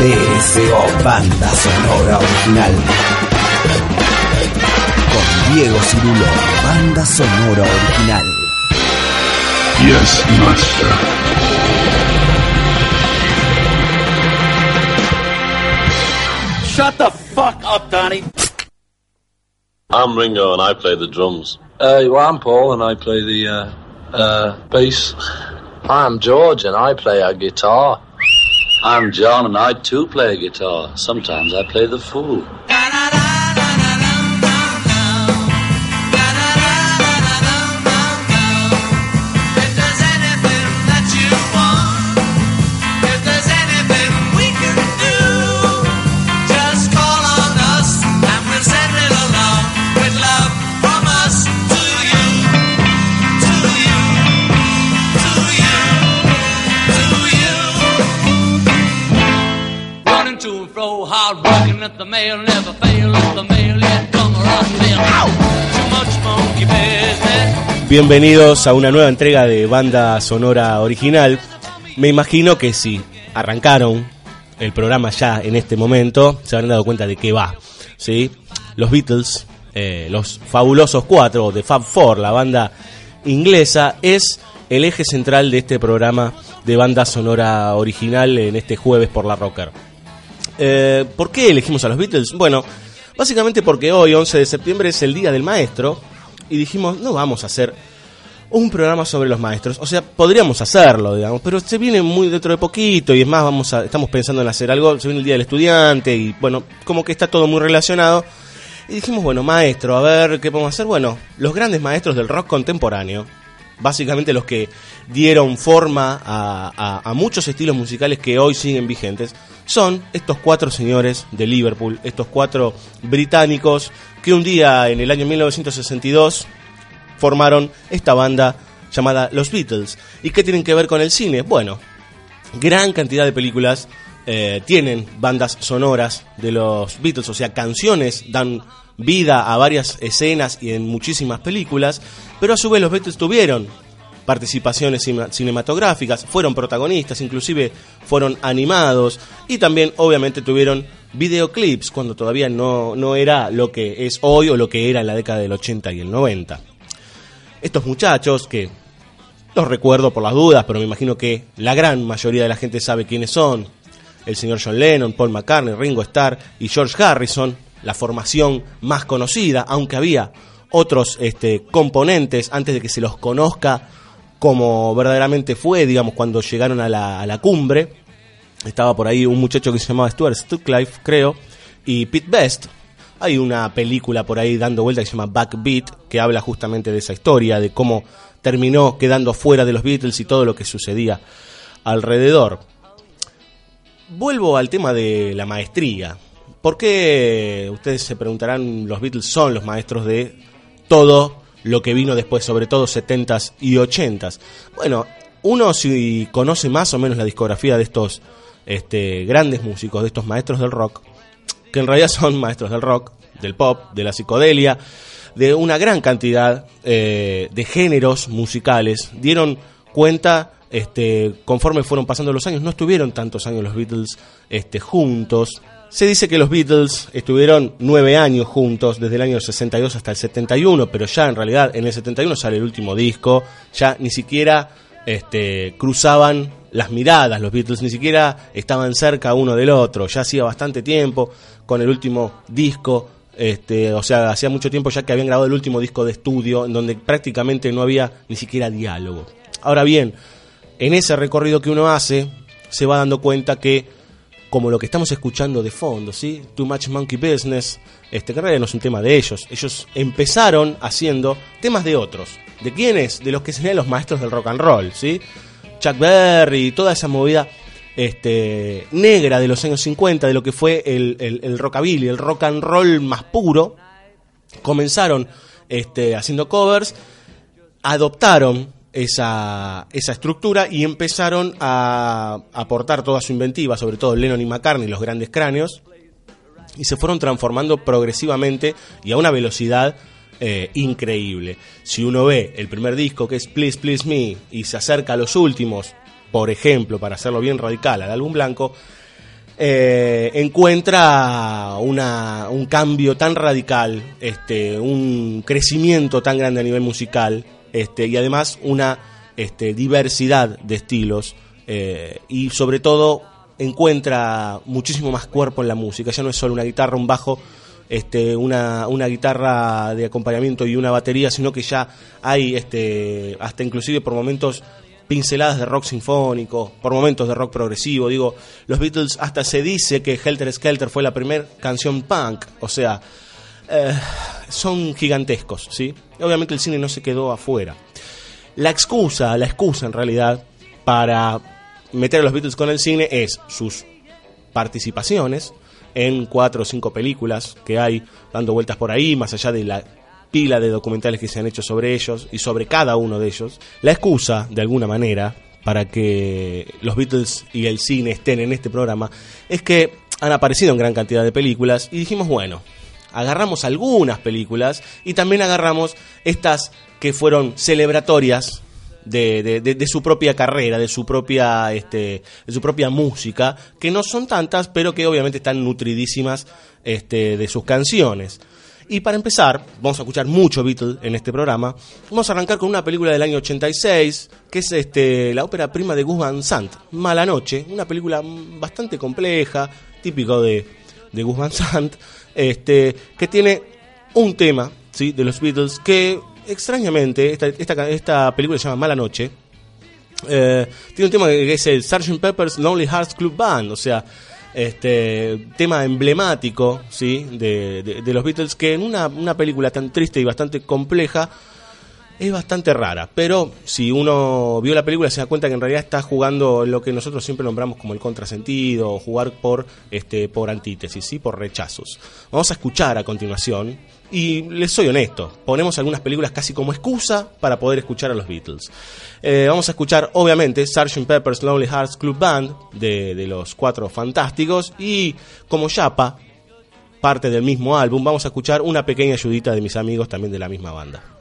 BSO, banda sonora original. Con Diego Cirulo, banda sonora original. Yes, master. Shut the fuck up, Donnie. I'm Ringo and I play the drums. Uh, well, I'm Paul and I play the uh, uh, bass. I'm George and I play a guitar. I'm John and I too play guitar. Sometimes I play the fool. Bienvenidos a una nueva entrega de banda sonora original. Me imagino que si arrancaron el programa ya en este momento, se habrán dado cuenta de qué va. ¿sí? Los Beatles, eh, los fabulosos cuatro de Fab Four, la banda inglesa, es el eje central de este programa de banda sonora original en este jueves por la Rocker. Eh, ¿Por qué elegimos a los Beatles? Bueno, básicamente porque hoy, 11 de septiembre, es el Día del Maestro y dijimos, no vamos a hacer un programa sobre los maestros. O sea, podríamos hacerlo, digamos, pero se viene muy dentro de poquito y es más, vamos a, estamos pensando en hacer algo, se viene el Día del Estudiante y bueno, como que está todo muy relacionado. Y dijimos, bueno, maestro, a ver qué podemos hacer. Bueno, los grandes maestros del rock contemporáneo, básicamente los que dieron forma a, a, a muchos estilos musicales que hoy siguen vigentes, son estos cuatro señores de Liverpool, estos cuatro británicos que un día en el año 1962 formaron esta banda llamada Los Beatles. ¿Y qué tienen que ver con el cine? Bueno, gran cantidad de películas eh, tienen bandas sonoras de los Beatles, o sea, canciones dan vida a varias escenas y en muchísimas películas, pero a su vez los Beatles tuvieron participaciones cinematográficas, fueron protagonistas, inclusive fueron animados y también obviamente tuvieron videoclips cuando todavía no, no era lo que es hoy o lo que era en la década del 80 y el 90. Estos muchachos que los recuerdo por las dudas, pero me imagino que la gran mayoría de la gente sabe quiénes son. El señor John Lennon, Paul McCartney, Ringo Starr y George Harrison, la formación más conocida, aunque había otros este, componentes antes de que se los conozca como verdaderamente fue, digamos, cuando llegaron a la, a la cumbre. Estaba por ahí un muchacho que se llamaba Stuart Stucklife, creo, y Pete Best. Hay una película por ahí dando vuelta que se llama Backbeat, que habla justamente de esa historia, de cómo terminó quedando fuera de los Beatles y todo lo que sucedía alrededor. Vuelvo al tema de la maestría. ¿Por qué ustedes se preguntarán, los Beatles son los maestros de todo lo que vino después, sobre todo 70s y 80s. Bueno, uno si conoce más o menos la discografía de estos este, grandes músicos, de estos maestros del rock, que en realidad son maestros del rock, del pop, de la psicodelia, de una gran cantidad eh, de géneros musicales, dieron cuenta este, conforme fueron pasando los años, no estuvieron tantos años los Beatles este, juntos, se dice que los Beatles estuvieron nueve años juntos, desde el año 62 hasta el 71, pero ya en realidad en el 71 sale el último disco, ya ni siquiera este, cruzaban las miradas los Beatles, ni siquiera estaban cerca uno del otro, ya hacía bastante tiempo con el último disco, este, o sea, hacía mucho tiempo ya que habían grabado el último disco de estudio, en donde prácticamente no había ni siquiera diálogo. Ahora bien, en ese recorrido que uno hace, se va dando cuenta que como lo que estamos escuchando de fondo, ¿sí? Too Much Monkey Business, este, que en no es un tema de ellos. Ellos empezaron haciendo temas de otros. ¿De quiénes? De los que serían los maestros del rock and roll, ¿sí? Chuck Berry, toda esa movida este, negra de los años 50, de lo que fue el rockabilly, el rock and roll más puro. Comenzaron este, haciendo covers, adoptaron esa, esa estructura y empezaron a aportar toda su inventiva, sobre todo Lennon y McCartney, los grandes cráneos, y se fueron transformando progresivamente y a una velocidad eh, increíble. Si uno ve el primer disco que es Please Please Me y se acerca a los últimos, por ejemplo, para hacerlo bien radical, al álbum blanco, eh, encuentra una, un cambio tan radical, este, un crecimiento tan grande a nivel musical, este, y además una este, diversidad de estilos, eh, y sobre todo encuentra muchísimo más cuerpo en la música, ya no es solo una guitarra, un bajo, este, una, una guitarra de acompañamiento y una batería, sino que ya hay este, hasta inclusive por momentos pinceladas de rock sinfónico, por momentos de rock progresivo. Digo, los Beatles hasta se dice que Helter Skelter fue la primera canción punk, o sea, eh, son gigantescos, ¿sí? Obviamente el cine no se quedó afuera. La excusa, la excusa en realidad, para meter a los Beatles con el cine es sus participaciones en cuatro o cinco películas que hay dando vueltas por ahí, más allá de la pila de documentales que se han hecho sobre ellos y sobre cada uno de ellos. La excusa, de alguna manera, para que los Beatles y el cine estén en este programa es que han aparecido en gran cantidad de películas y dijimos, bueno, agarramos algunas películas y también agarramos estas que fueron celebratorias de, de, su propia carrera, de su propia, este, de su propia música, que no son tantas, pero que obviamente están nutridísimas este, de sus canciones. Y para empezar, vamos a escuchar mucho Beatles en este programa. Vamos a arrancar con una película del año 86, que es este, la ópera prima de Gus Van Sant, Mala Noche, una película bastante compleja, típico de, de Gus Van Sant, este, que tiene un tema ¿sí? de los Beatles que extrañamente, esta, esta, esta película se llama Mala Noche, eh, tiene un tema que es el Sgt. Pepper's Lonely Hearts Club Band, o sea, este tema emblemático ¿sí? de, de, de los Beatles que en una, una, película tan triste y bastante compleja es bastante rara, pero si uno vio la película se da cuenta que en realidad está jugando lo que nosotros siempre nombramos como el contrasentido, jugar por, este, por antítesis, ¿sí? por rechazos. Vamos a escuchar a continuación y les soy honesto, ponemos algunas películas casi como excusa para poder escuchar a los Beatles. Eh, vamos a escuchar, obviamente, Sgt. Pepper's Lonely Hearts Club Band de, de los Cuatro Fantásticos y como Yapa, parte del mismo álbum, vamos a escuchar una pequeña ayudita de mis amigos también de la misma banda.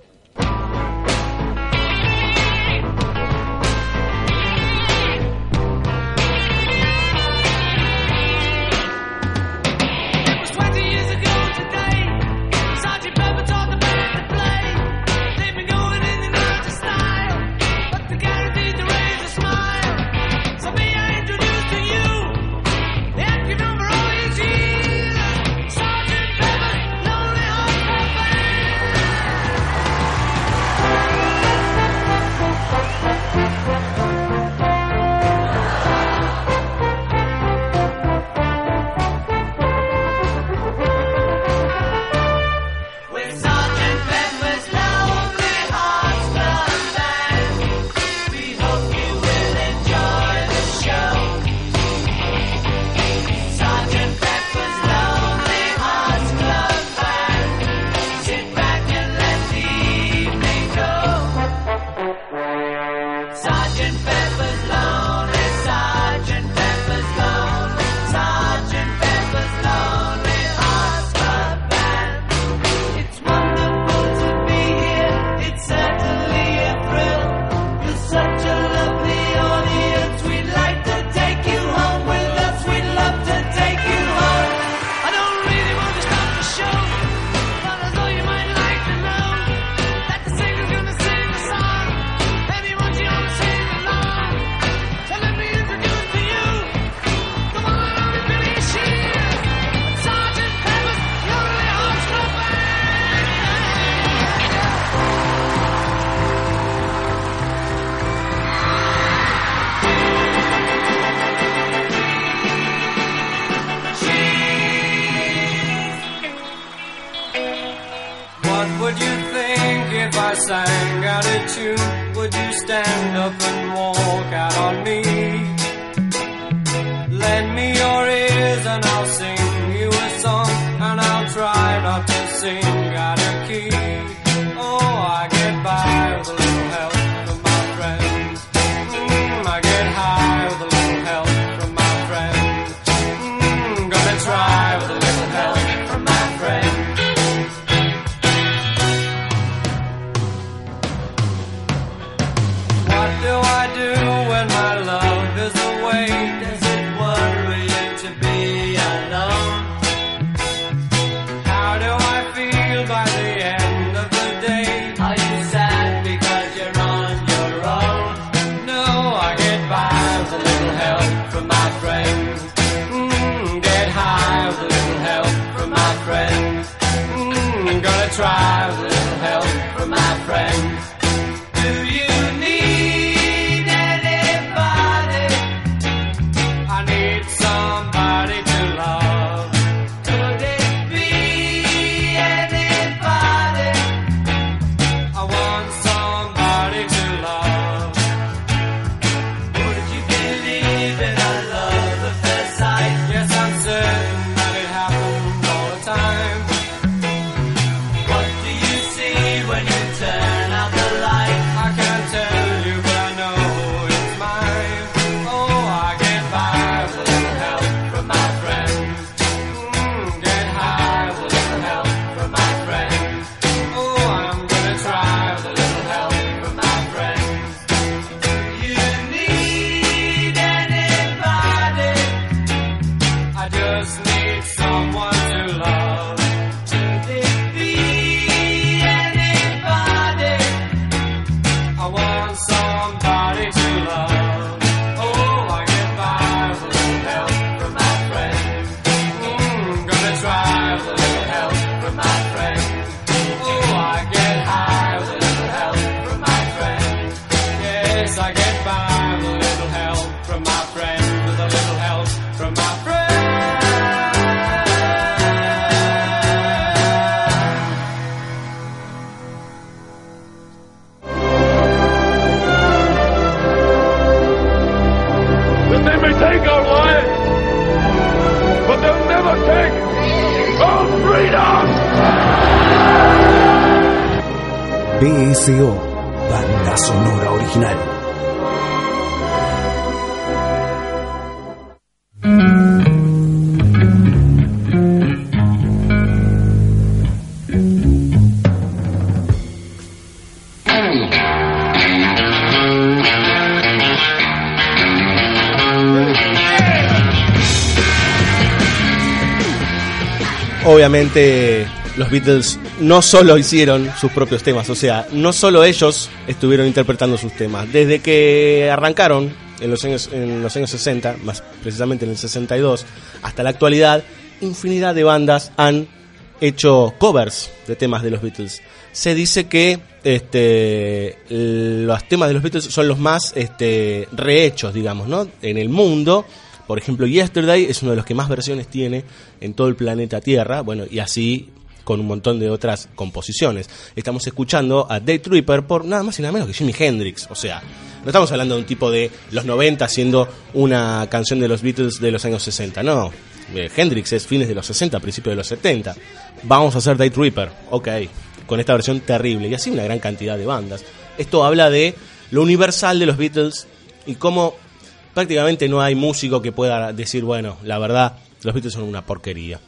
Try los Beatles no solo hicieron sus propios temas, o sea, no solo ellos estuvieron interpretando sus temas. Desde que arrancaron en los años, en los años 60, más precisamente en el 62, hasta la actualidad, infinidad de bandas han hecho covers de temas de los Beatles. Se dice que este, los temas de los Beatles son los más este, rehechos, digamos, ¿no? en el mundo. Por ejemplo, Yesterday es uno de los que más versiones tiene en todo el planeta Tierra. Bueno, y así con un montón de otras composiciones. Estamos escuchando a Day Tripper por nada más y nada menos que Jimi Hendrix. O sea, no estamos hablando de un tipo de los 90 haciendo una canción de los Beatles de los años 60. No, eh, Hendrix es fines de los 60, principios de los 70. Vamos a hacer Day Tripper. Ok, con esta versión terrible. Y así una gran cantidad de bandas. Esto habla de lo universal de los Beatles y cómo prácticamente no hay músico que pueda decir, bueno, la verdad, los Beatles son una porquería.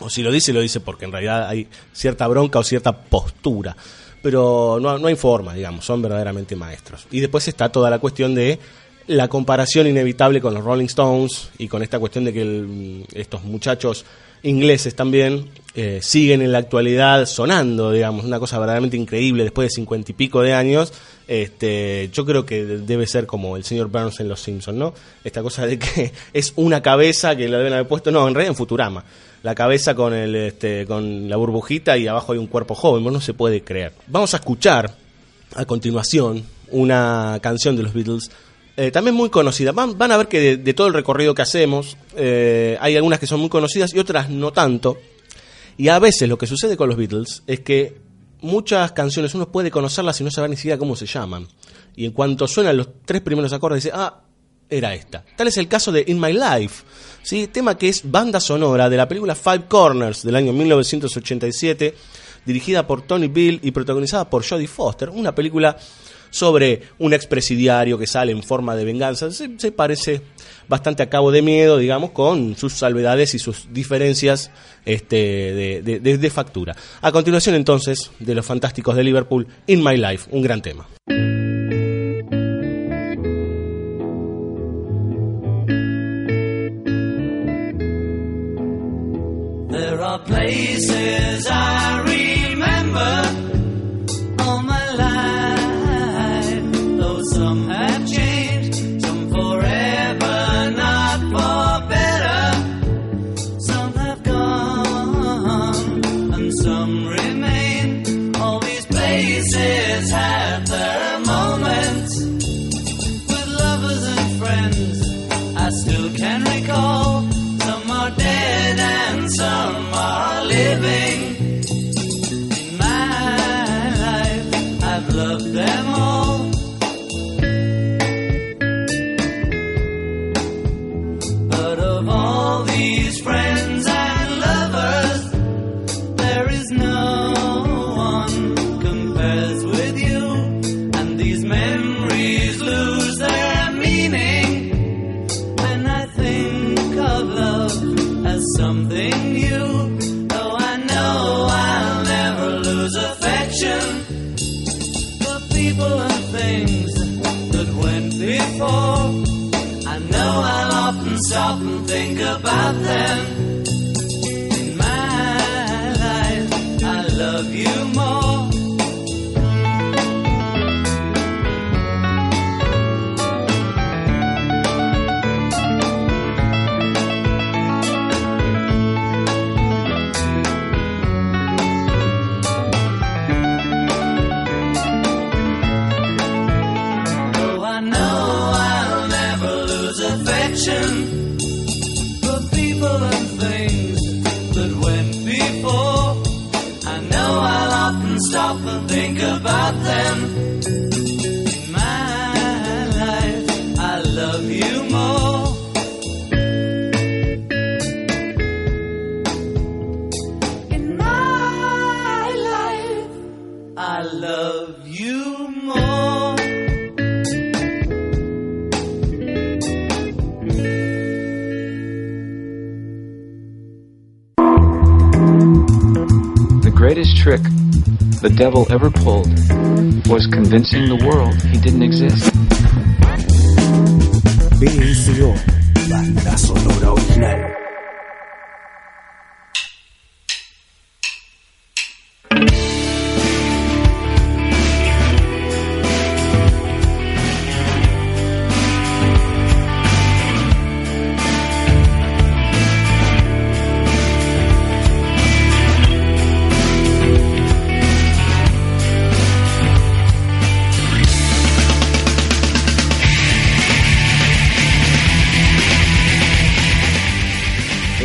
O si lo dice, lo dice porque en realidad hay cierta bronca o cierta postura. Pero no, no hay forma, digamos, son verdaderamente maestros. Y después está toda la cuestión de la comparación inevitable con los Rolling Stones y con esta cuestión de que el- estos muchachos ingleses también eh, siguen en la actualidad sonando, digamos, una cosa verdaderamente increíble después de cincuenta y pico de años. Este, yo creo que debe ser como el señor Burns en Los Simpsons, ¿no? Esta cosa de que es una cabeza que la deben haber puesto, no, en realidad en Futurama. La cabeza con el este, con la burbujita y abajo hay un cuerpo joven, no se puede creer. Vamos a escuchar a continuación una canción de los Beatles eh, también muy conocida. Van, van a ver que de, de todo el recorrido que hacemos, eh, hay algunas que son muy conocidas y otras no tanto. Y a veces lo que sucede con los Beatles es que muchas canciones uno puede conocerlas y no saber ni siquiera cómo se llaman. Y en cuanto suenan los tres primeros acordes, dice, ah, era esta. Tal es el caso de In My Life, ¿sí? tema que es banda sonora de la película Five Corners del año 1987, dirigida por Tony Bill y protagonizada por Jodie Foster, una película sobre un expresidiario que sale en forma de venganza. Se, parece bastante a Cabo de Miedo, digamos, con sus salvedades y sus diferencias este, de factura. A continuación, entonces, de los fantásticos de Liverpool, In My Life, un gran tema. Places I remember devil ever pulled was convincing the world he didn't exist. Banda sonora original.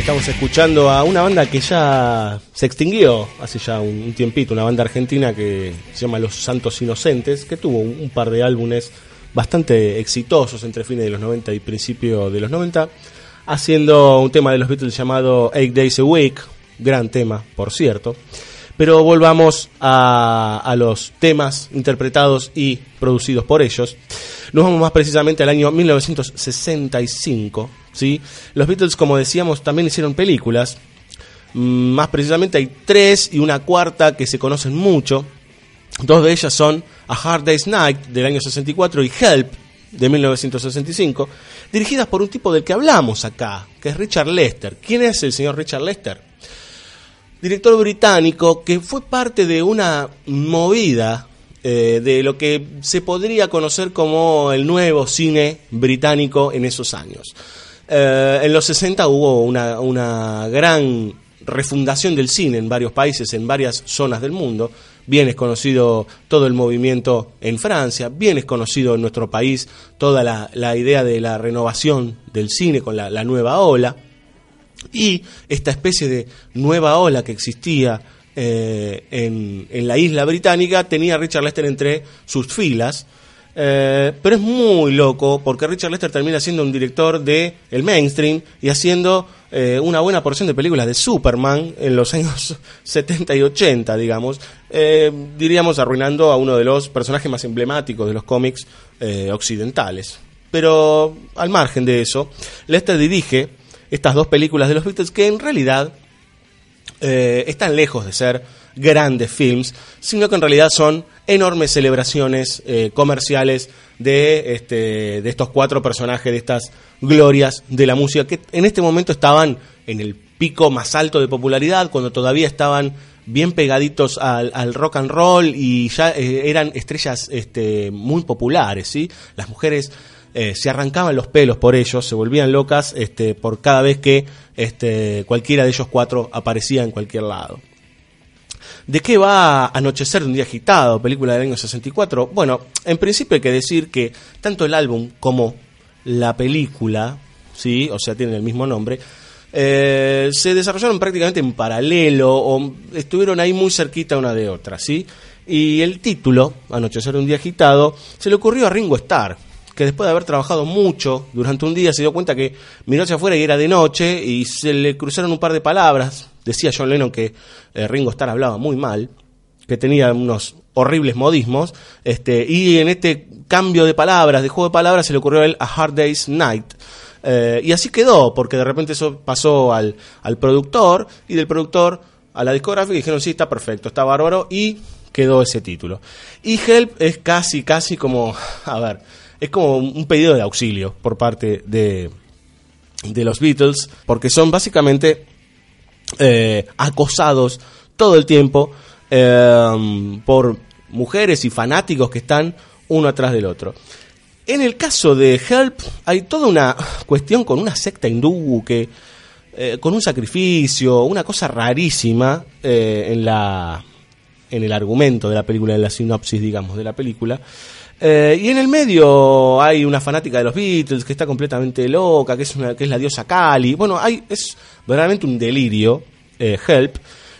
Estamos escuchando a una banda que ya se extinguió hace ya un, tiempito, una banda argentina que se llama Los Santos Inocentes, que tuvo un, un par de álbumes bastante exitosos entre fines de los 90 y principio de los 90, haciendo un tema de los Beatles llamado Eight Days a Week, gran tema, por cierto. Pero volvamos a, a los temas interpretados y producidos por ellos. Nos vamos más precisamente al año 1965. ¿Sí? Los Beatles, como decíamos, también hicieron películas. Mm, Más precisamente hay tres y una cuarta que se conocen mucho. Dos de ellas son A Hard Day's Night del año 64 y Help de 1965, dirigidas por un tipo del que hablamos acá, que es Richard Lester. ¿Quién es el señor Richard Lester? director británico que fue parte de una movida eh, de lo que se podría conocer como el nuevo cine británico en esos años. Eh, en los 60 hubo una, gran refundación del cine en varios países, en varias zonas del mundo. Bien es conocido todo el movimiento en Francia, bien es conocido en nuestro país toda la, idea de la renovación del cine con la, la nueva ola. Y esta especie de nueva ola que existía eh, en, en la isla británica tenía a Richard Lester entre sus filas, Eh, pero es muy loco porque Richard Lester termina siendo un director de el mainstream y haciendo eh, una buena porción de películas de Superman en los años 70 y 80, digamos, eh, diríamos arruinando a uno de los personajes más emblemáticos de los cómics occidentales. Pero al margen de eso, Lester dirige estas dos películas de los Beatles que en realidad están lejos de ser grandes films, sino que en realidad son enormes celebraciones eh, comerciales de, este, de estos cuatro personajes, de estas glorias de la música, que en este momento estaban en el pico más alto de popularidad, cuando todavía estaban bien pegaditos al, rock and roll y ya eh, eran estrellas este, muy populares, ¿sí? Las mujeres eh, se arrancaban los pelos por ellos, se volvían locas este, por cada vez que este, cualquiera de ellos cuatro aparecía en cualquier lado. ¿De qué va Anochecer de un día agitado, película del año 64? Bueno, en principio hay que decir que tanto el álbum como la película, ¿sí? o sea, tienen el mismo nombre, eh, se desarrollaron prácticamente en paralelo o estuvieron ahí muy cerquita una de otra, ¿sí? Y el título, Anochecer un día agitado, se le ocurrió a Ringo Starr, que después de haber trabajado mucho durante un día se dio cuenta que miró hacia afuera y era de noche y se le cruzaron un par de palabras. Decía John Lennon que eh, Ringo Starr hablaba muy mal, que tenía unos horribles modismos, este, y en este cambio de palabras, de juego de palabras, se le ocurrió a él a Hard Day's Night. Eh, y así quedó, porque de repente eso pasó al, al productor y del productor a la discográfica y dijeron, sí, está perfecto, está bárbaro, y quedó ese título. Y Help es casi, casi como, a ver, es como un pedido de auxilio por parte de, de los Beatles, porque son básicamente eh, acosados todo el tiempo eh, por mujeres y fanáticos que están uno atrás del otro. En el caso de Help hay toda una cuestión con una secta hindú que eh, con un sacrificio, una cosa rarísima eh, en la en el argumento de la película, en la sinopsis, digamos, de la película. Eh, y en el medio hay una fanática de los Beatles que está completamente loca, que es, una, que es la diosa Kali. Bueno, hay, es verdaderamente un delirio, eh, Help.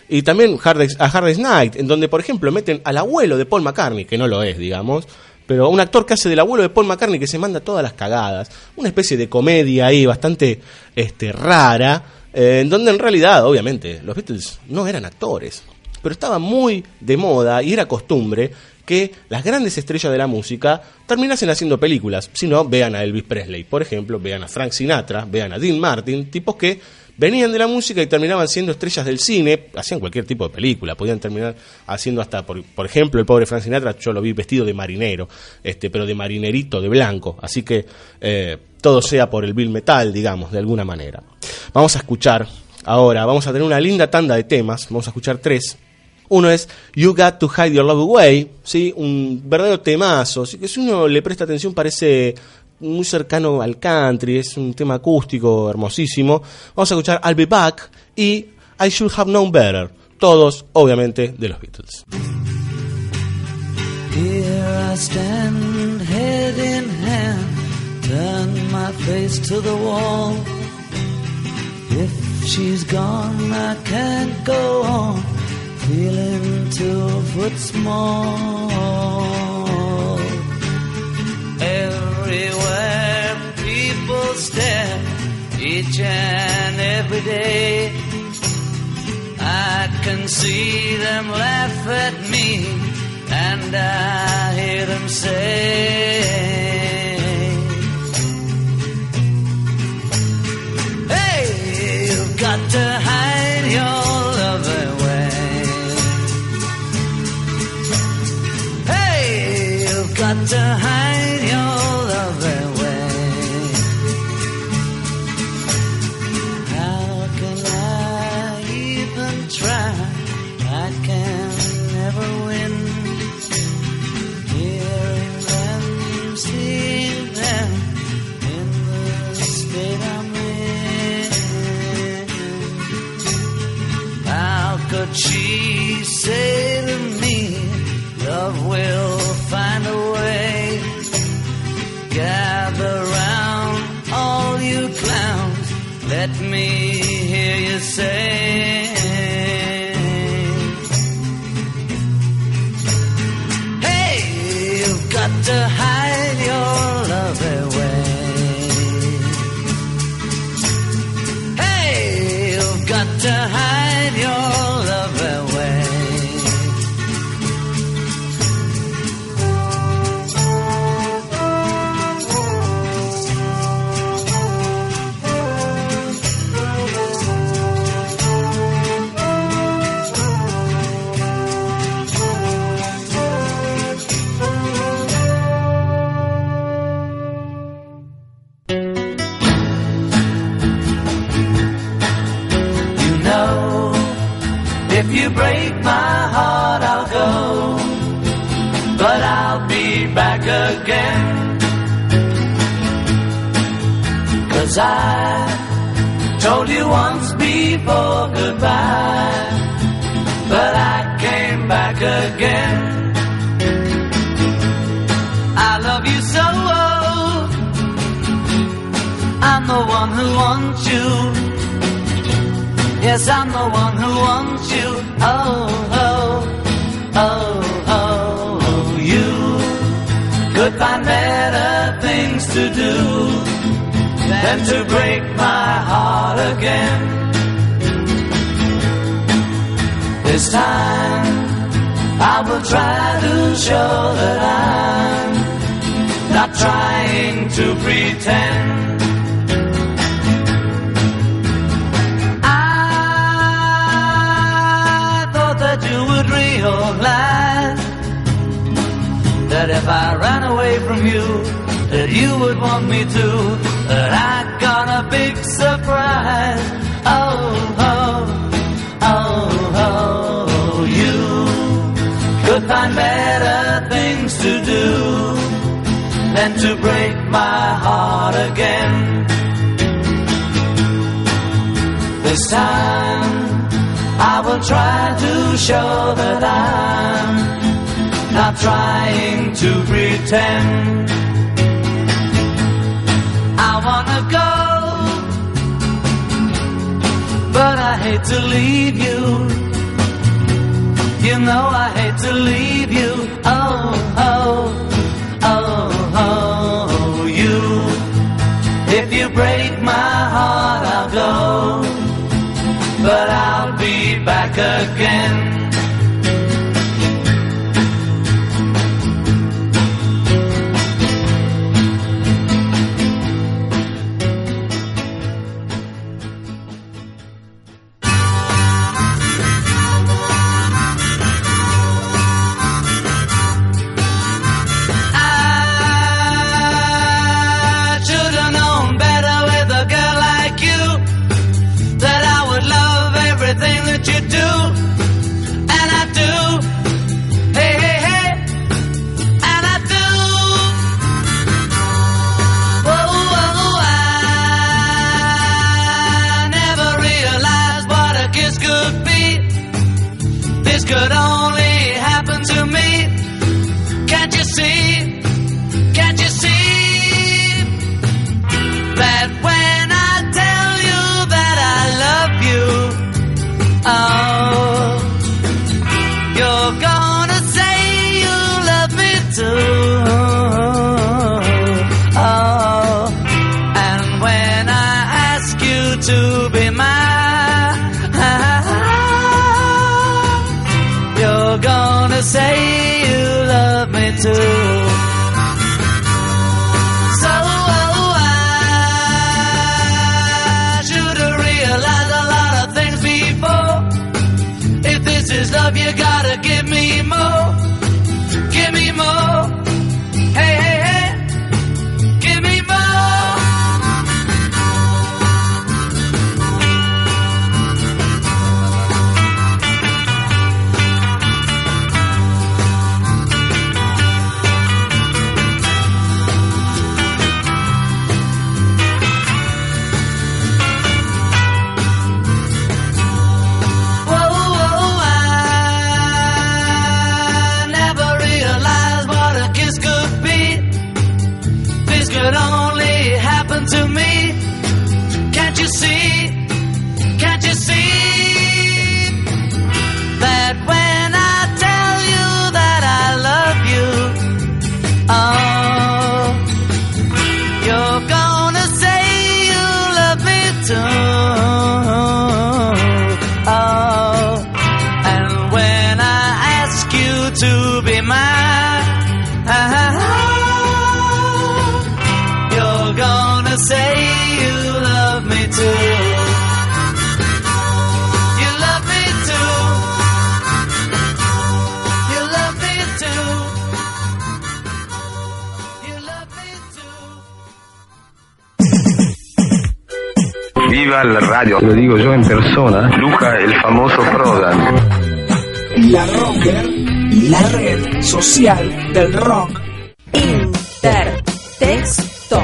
Y también Hard a Hard Night, en donde, por ejemplo, meten al abuelo de Paul McCartney, que no lo es, digamos, pero un actor que hace del abuelo de Paul McCartney que se manda todas las cagadas. Una especie de comedia ahí bastante este, rara, eh, en donde en realidad, obviamente, los Beatles no eran actores, pero estaba muy de moda y era costumbre que las grandes estrellas de la música terminasen haciendo películas. Si no, vean a Elvis Presley, por ejemplo, vean a Frank Sinatra, vean a Dean Martin, tipos que venían de la música y terminaban siendo estrellas del cine, hacían cualquier tipo de película, podían terminar haciendo hasta, por, ejemplo, el pobre Frank Sinatra, yo lo vi vestido de marinero, este, pero de marinerito, de blanco, así que eh, todo sea por el Bill Metal, digamos, de alguna manera. Vamos a escuchar ahora, vamos a tener una linda tanda de temas, vamos a escuchar tres. Uno es You Got to Hide Your Love Away, ¿sí? un verdadero temazo, ¿sí? que si uno le presta atención parece muy cercano al country, es un tema acústico hermosísimo. Vamos a escuchar I'll Be Back y I Should Have Known Better, todos obviamente de los Beatles. Here I stand, head in hand, turn my face to the wall. If she's gone, I can't go on, feeling two foot small. Everywhere people stare, each and every day. I can see them laugh at me and I hear them say, to hide Cause I told you once before goodbye. But I came back again. I love you so. I'm the one who wants you. Yes, I'm the one who wants you. Oh, oh, oh, oh, you could find better things to do than to break my heart again. This time I will try to show that I'm not trying to pretend. I thought that you would realize that if I ran away from you, that you would want me to. That I got a big surprise. Oh, oh, oh, oh, you could find better things to do than to break my heart again. This time I will try to show that I'm not trying to pretend. Wanna go, but I hate to leave you. You know I hate to leave you. Oh, oh, oh, oh, you. If you break my heart, I'll go but I'll be back again. This is love, you gotta give me more. Give me more. La radio. Lo digo yo en persona. Luca, el famoso Prodan. La Rocker, la red social del rock. Intertexto.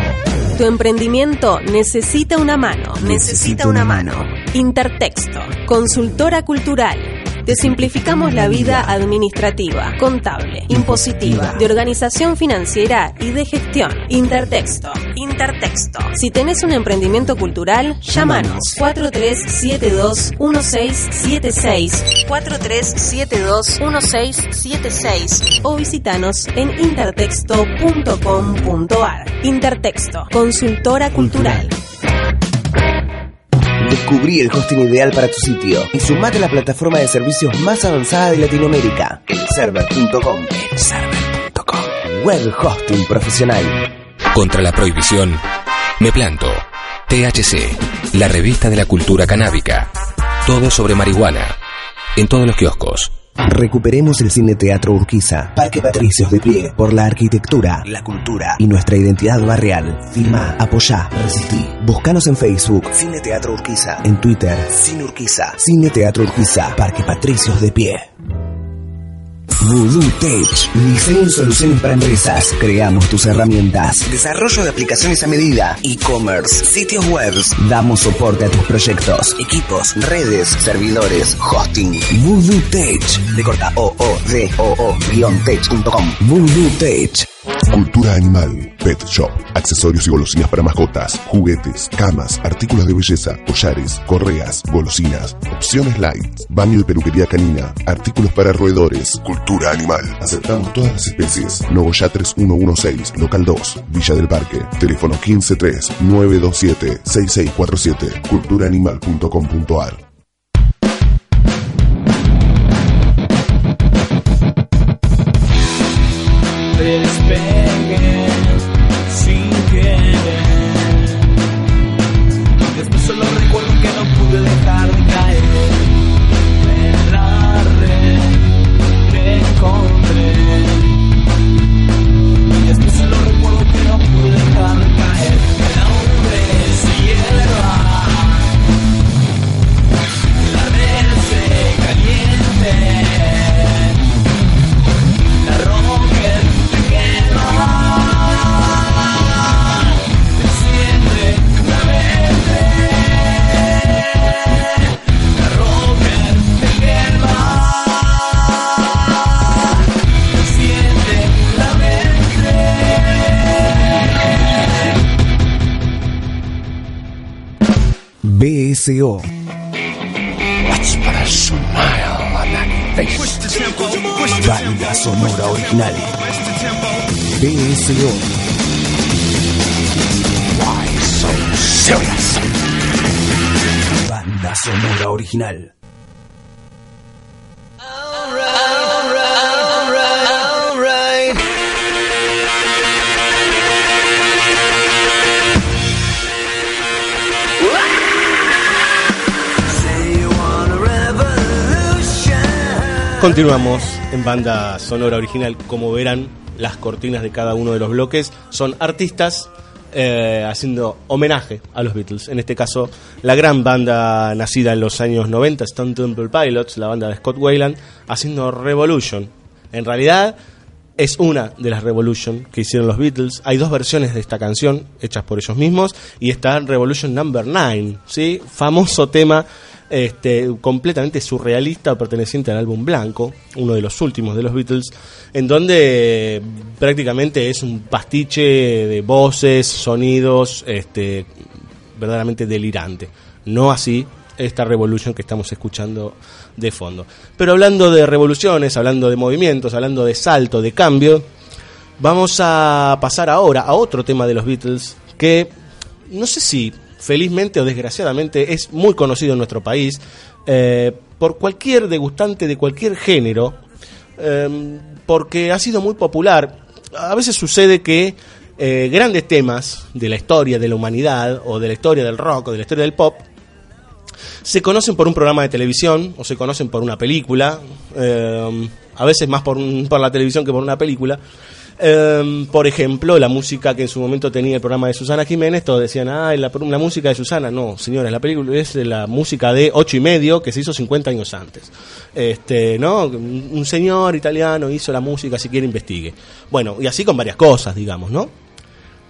Tu emprendimiento necesita una mano. Necesita una mano. Intertexto. Consultora cultural. Te simplificamos la vida administrativa, contable, impositiva, de organización financiera y de gestión. Intertexto. Intertexto. Si tenés un emprendimiento cultural, llámanos 4372-1676. 4372-1676. O visitanos en intertexto.com.ar. Intertexto. Consultora cultural. Descubrí el hosting ideal para tu sitio y sumate a la plataforma de servicios más avanzada de Latinoamérica, elserver.com. Elserver.com. Web hosting profesional. Contra la prohibición, me planto. THC, la revista de la cultura canábica. Todo sobre marihuana. En todos los kioscos. Recuperemos el Cine Teatro Urquiza, Parque Patricios de pie, por la arquitectura, la cultura y nuestra identidad barrial. Firma, apoyá, resistí. Búscanos en Facebook, Cine Teatro Urquiza, en Twitter, Cine Urquiza, Cine Teatro Urquiza, Parque Patricios de pie. Voodoo Tech. Diseño y soluciones para empresas. Creamos tus herramientas. Desarrollo de aplicaciones a medida. E-commerce. Sitios web. Damos soporte a tus proyectos. Equipos, redes, servidores, hosting. Voodoo Tech. De corta o o d o o tech.com. Voodoo Tech. Cultura animal, pet shop, accesorios y golosinas para mascotas, juguetes, camas, artículos de belleza, collares, correas, golosinas, opciones light, baño de peluquería canina, artículos para roedores, cultura animal. Aceptamos todas las especies. Nogoyá 3116, local 2, Villa del Parque, teléfono 153-927-6647, culturaanimal.com.ar. sonora original. BSO. Why so serious? Banda sonora original. Continuamos en banda sonora original. Como verán, las cortinas de cada uno de los bloques son artistas eh, haciendo homenaje a los Beatles. En este caso, la gran banda nacida en los años 90, Stone Temple Pilots, la banda de Scott Wayland, haciendo Revolution. En realidad, es una de las Revolution que hicieron los Beatles. Hay dos versiones de esta canción hechas por ellos mismos y está Revolution Number 9, ¿sí? famoso tema este, completamente surrealista perteneciente al álbum Blanco, uno de los últimos de los Beatles, en donde eh, prácticamente es un pastiche de voces, sonidos, este, verdaderamente delirante. No así esta revolución que estamos escuchando de fondo. Pero hablando de revoluciones, hablando de movimientos, hablando de salto, de cambio, vamos a pasar ahora a otro tema de los Beatles que no sé si felizmente o desgraciadamente es muy conocido en nuestro país eh, por cualquier degustante de cualquier género, eh, porque ha sido muy popular. A veces sucede que eh, grandes temas de la historia de la humanidad o de la historia del rock o de la historia del pop se conocen por un programa de televisión o se conocen por una película, eh, a veces más por la televisión que por una película, Em, por ejemplo, la música que en su momento tenía el programa de Susana Jiménez, todos decían, ah, la, la música de Susana. No, señores, la película es la música de ocho y medio que se hizo 50 años antes. Este, ¿no? Un señor italiano hizo la música, si quiere investigue. Bueno, y así con varias cosas, digamos, ¿no?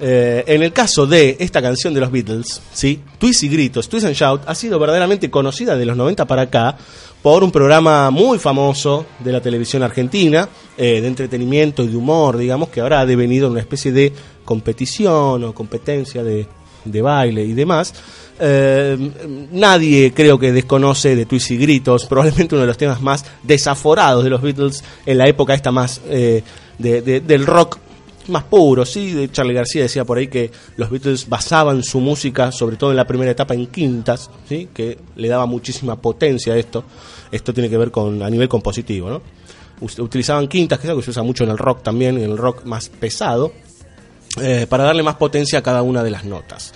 Eh, en el caso de esta canción de los Beatles, ¿sí? Twist y Gritos, Twist and Shout, ha sido verdaderamente conocida de los 90 para acá por un programa muy famoso de la televisión argentina, eh, de entretenimiento y de humor, digamos, que ahora ha devenido en una especie de competición o competencia de, de baile y demás. Eh, nadie creo que desconoce de Twist y Gritos, probablemente uno de los temas más desaforados de los Beatles en la época esta más de- de- del rock más puro, sí, Charlie García decía por ahí que los Beatles basaban su música, sobre todo en la primera etapa, en quintas, sí, que le daba muchísima potencia a esto. Esto tiene que ver con a nivel compositivo, ¿no? Utilizaban quintas, que es algo que se usa mucho en el rock también, en el rock más pesado, eh, para darle más potencia a cada una de las notas.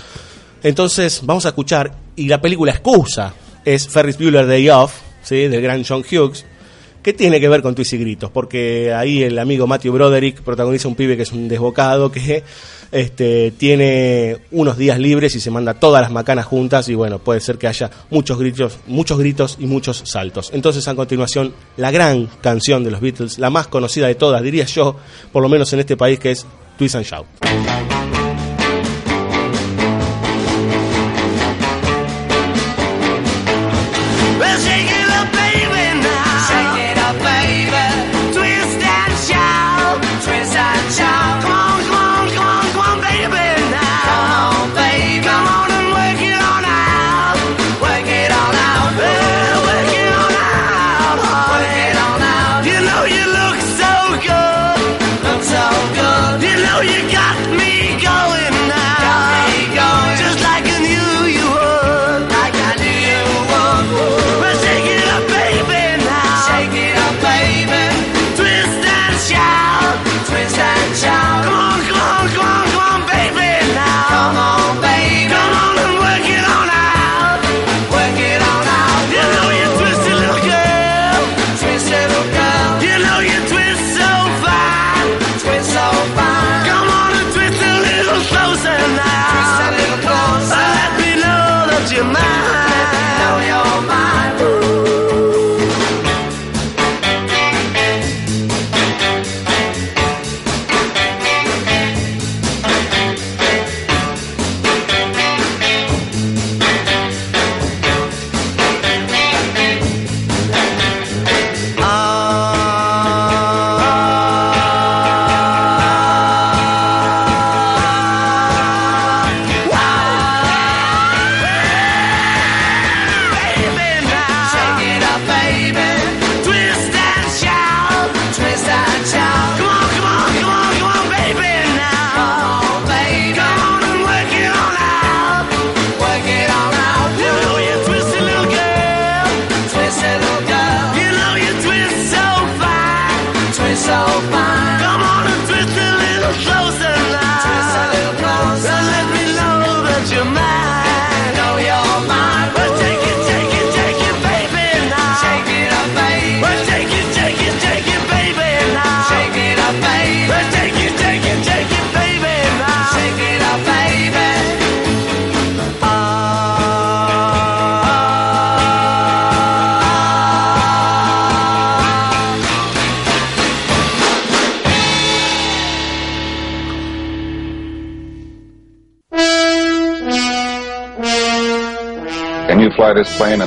Entonces, vamos a escuchar, y la película excusa es Ferris Bueller Day Off, ¿sí? del gran John Hughes, que tiene que ver con Twist y Gritos, porque ahí el amigo Matthew Broderick protagoniza un pibe que es un desbocado, que este, tiene unos días libres y se manda todas las macanas juntas, y bueno, puede ser que haya muchos gritos, muchos gritos y muchos saltos. Entonces, a continuación, la gran canción de los Beatles, la más conocida de todas, diría yo, por lo menos en este país, que es Twist and Shout.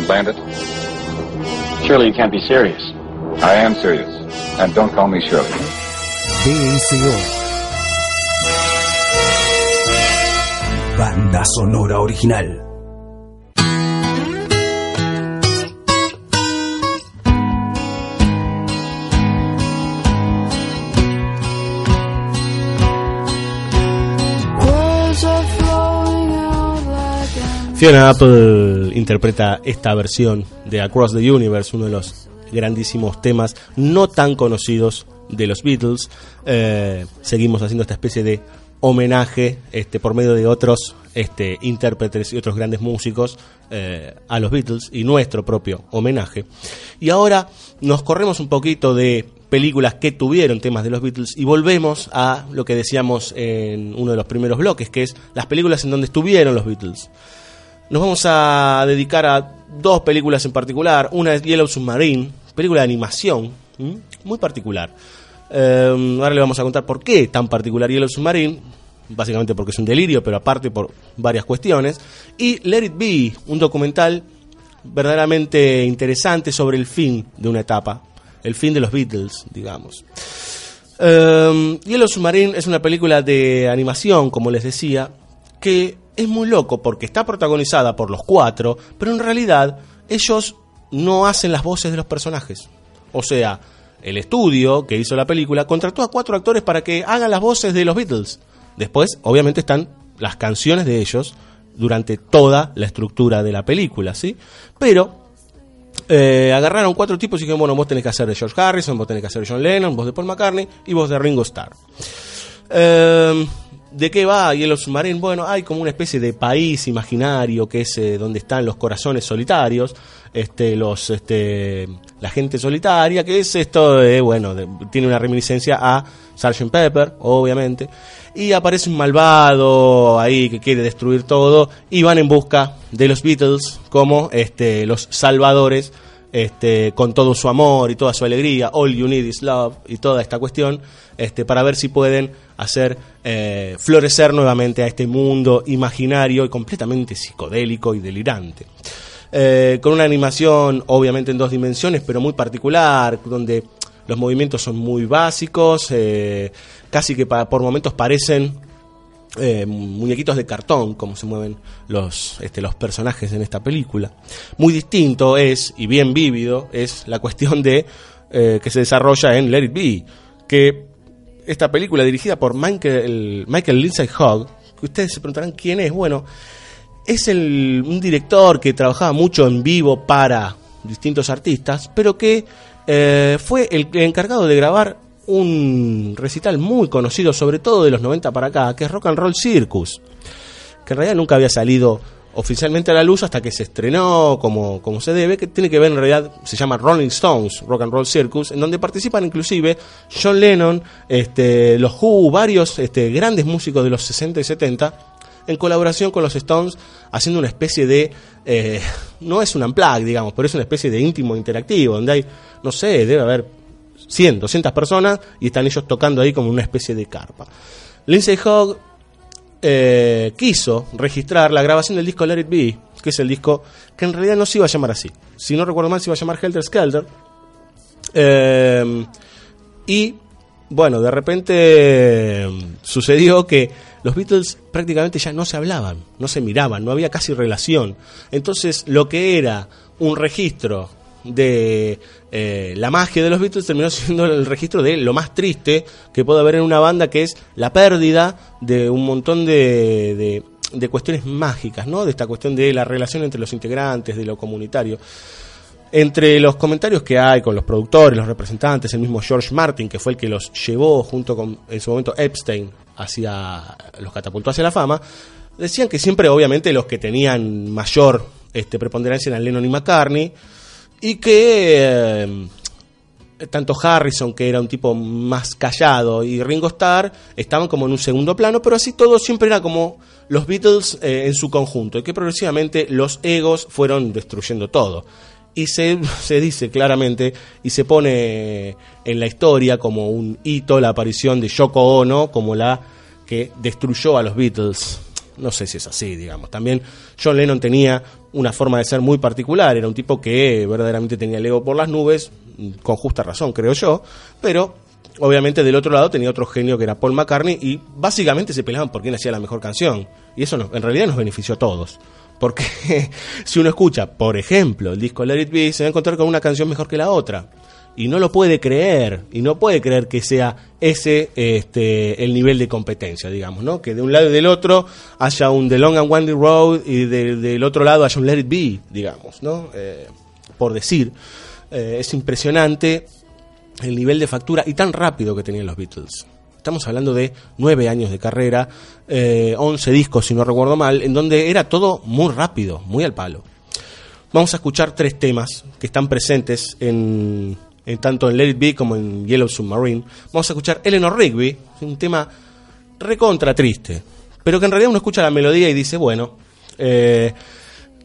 This plane and land it? Surely you can't be serious. I am serious. And don't call me Shirley. BSO. Banda sonora original. Fiona Apple interpreta esta versión de Across the Universe, uno de los grandísimos temas no tan conocidos de los Beatles. Eh, seguimos haciendo esta especie de homenaje este, por medio de otros este, intérpretes y otros grandes músicos eh, a los Beatles y nuestro propio homenaje. Y ahora nos corremos un poquito de películas que tuvieron temas de los Beatles y volvemos a lo que decíamos en uno de los primeros bloques, que es las películas en donde estuvieron los Beatles. Nos vamos a dedicar a dos películas en particular. Una es Yellow Submarine, película de animación, muy particular. Eh, ahora le vamos a contar por qué tan particular Yellow Submarine. Básicamente porque es un delirio, pero aparte por varias cuestiones. Y Let It Be, un documental verdaderamente interesante sobre el fin de una etapa. El fin de los Beatles, digamos. Eh, Yellow Submarine es una película de animación, como les decía, que es muy loco porque está protagonizada por los cuatro, pero en realidad ellos no hacen las voces de los personajes. O sea, el estudio que hizo la película contrató a cuatro actores para que hagan las voces de los Beatles. Después, obviamente, están las canciones de ellos durante toda la estructura de la película, ¿sí? Pero eh, agarraron cuatro tipos y dijeron, bueno, vos tenés que hacer de George Harrison, vos tenés que hacer de John Lennon, vos de Paul McCartney y vos de Ringo Starr. Eh, ¿De qué va Yellow Submarine? Bueno, hay como una especie de país imaginario que es eh, donde están los corazones solitarios, este, los, este, la gente solitaria, que es esto, de, bueno, de- tiene una reminiscencia a Sgt. Pepper, obviamente, y aparece un malvado ahí que quiere destruir todo y van en busca de los Beatles como este, los salvadores este, con todo su amor y toda su alegría, All You Need Is Love y toda esta cuestión, este, para ver si pueden hacer eh, florecer nuevamente a este mundo imaginario y completamente psicodélico y delirante. Eh, con una animación obviamente en dos dimensiones, pero muy particular, donde los movimientos son muy básicos, eh, casi que por momentos parecen eh, muñequitos de cartón, como se mueven los, este, los personajes en esta película. Muy distinto es, y bien vívido, es la cuestión de eh, que se desarrolla en Let It Be, que esta película dirigida por Michael, Michael Lindsay Hogg, que ustedes se preguntarán quién es, bueno, es el, un director que trabajaba mucho en vivo para distintos artistas, pero que eh, fue el encargado de grabar un recital muy conocido, sobre todo de los 90 para acá, que es Rock and Roll Circus, que en realidad nunca había salido oficialmente a la luz hasta que se estrenó como, como se debe, que tiene que ver en realidad, se llama Rolling Stones, Rock and Roll Circus, en donde participan inclusive John Lennon, este, los Who, varios este, grandes músicos de los 60 y 70, en colaboración con los Stones, haciendo una especie de, eh, no es un unplug, digamos, pero es una especie de íntimo interactivo, donde hay, no sé, debe haber 100, 200 personas y están ellos tocando ahí como una especie de carpa. Lindsay Hogg eh, quiso registrar la grabación del disco Let It Be, que es el disco que en realidad no se iba a llamar así. Si no recuerdo mal, se iba a llamar Helter Skelter. Eh, y bueno, de repente eh, sucedió que los Beatles prácticamente ya no se hablaban, no se miraban, no había casi relación. Entonces, lo que era un registro de eh, la magia de los Beatles terminó siendo el registro de lo más triste que puede haber en una banda, que es la pérdida de un montón de, de, cuestiones mágicas, ¿no? De esta cuestión de la relación entre los integrantes, de lo comunitario. Entre los comentarios que hay con los productores, los representantes, el mismo George Martin, que fue el que los llevó junto con, en su momento, Epstein, hacia, los catapultó hacia la fama, decían que siempre, obviamente, los que tenían mayor este, preponderancia eran Lennon y McCartney, y que eh, tanto Harrison, que era un tipo más callado, y Ringo Starr estaban como en un segundo plano, pero así todo siempre era como los Beatles eh, en su conjunto, y que progresivamente los egos fueron destruyendo todo y se, se dice claramente y se pone en la historia como un hito la aparición de Yoko Ono como la que destruyó a los Beatles. No sé si es así, digamos. También John Lennon tenía una forma de ser muy particular, era un tipo que verdaderamente tenía el ego por las nubes, con justa razón, creo yo, pero obviamente del otro lado tenía otro genio que era Paul McCartney y básicamente se peleaban por quién hacía la mejor canción. Y eso nos- en realidad nos benefició a todos. Porque si uno escucha, por ejemplo, el disco Let It Be, se va a encontrar con una canción mejor que la otra. Y no lo puede creer, y no puede creer que sea ese este, el nivel de competencia, digamos, ¿no? Que de un lado y del otro haya un The Long and Windy Road y de- del otro lado haya un Let It Be, digamos, ¿no? Eh, por decir. Eh, es impresionante el nivel de factura y tan rápido que tenían los Beatles. Estamos hablando de nueve años de carrera, eh, 11 discos si no recuerdo mal, en donde era todo muy rápido, muy al palo. Vamos a escuchar tres temas que están presentes en, en tanto en Let It Be como en Yellow Submarine. Vamos a escuchar Eleanor Rigby, un tema recontra triste, pero que en realidad uno escucha la melodía y dice, bueno, eh,